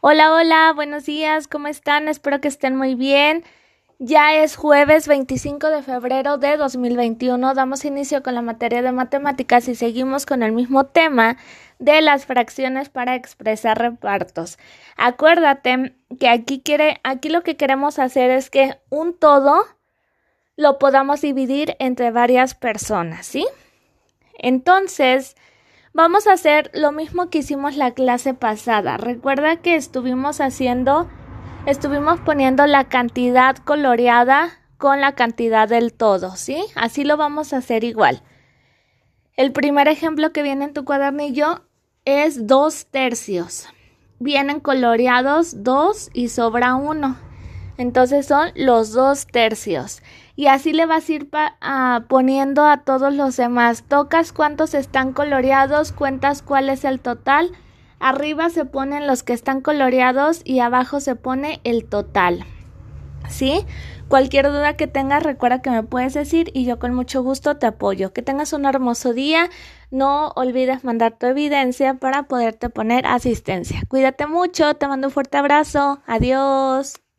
Hola, hola, buenos días, ¿cómo están? Espero que estén muy bien. Ya es jueves 25 de febrero de 2021. Damos inicio con la materia de matemáticas y seguimos con el mismo tema de las fracciones para expresar repartos. Acuérdate que aquí quiere, aquí lo que queremos hacer es que un todo lo podamos dividir entre varias personas, ¿sí? Entonces, Vamos a hacer lo mismo que hicimos la clase pasada. Recuerda que estuvimos haciendo, estuvimos poniendo la cantidad coloreada con la cantidad del todo, ¿sí? Así lo vamos a hacer igual. El primer ejemplo que viene en tu cuadernillo es dos tercios. Vienen coloreados dos y sobra uno. Entonces son los dos tercios y así le vas a ir poniendo a todos los demás. Tocas cuántos están coloreados, cuentas cuál es el total. Arriba se ponen los que están coloreados y abajo se pone el total. ¿Sí? Cualquier duda que tengas, recuerda que me puedes decir y yo con mucho gusto te apoyo. Que tengas un hermoso día. No olvides mandar tu evidencia para poderte poner asistencia. Cuídate mucho, te mando un fuerte abrazo. Adiós.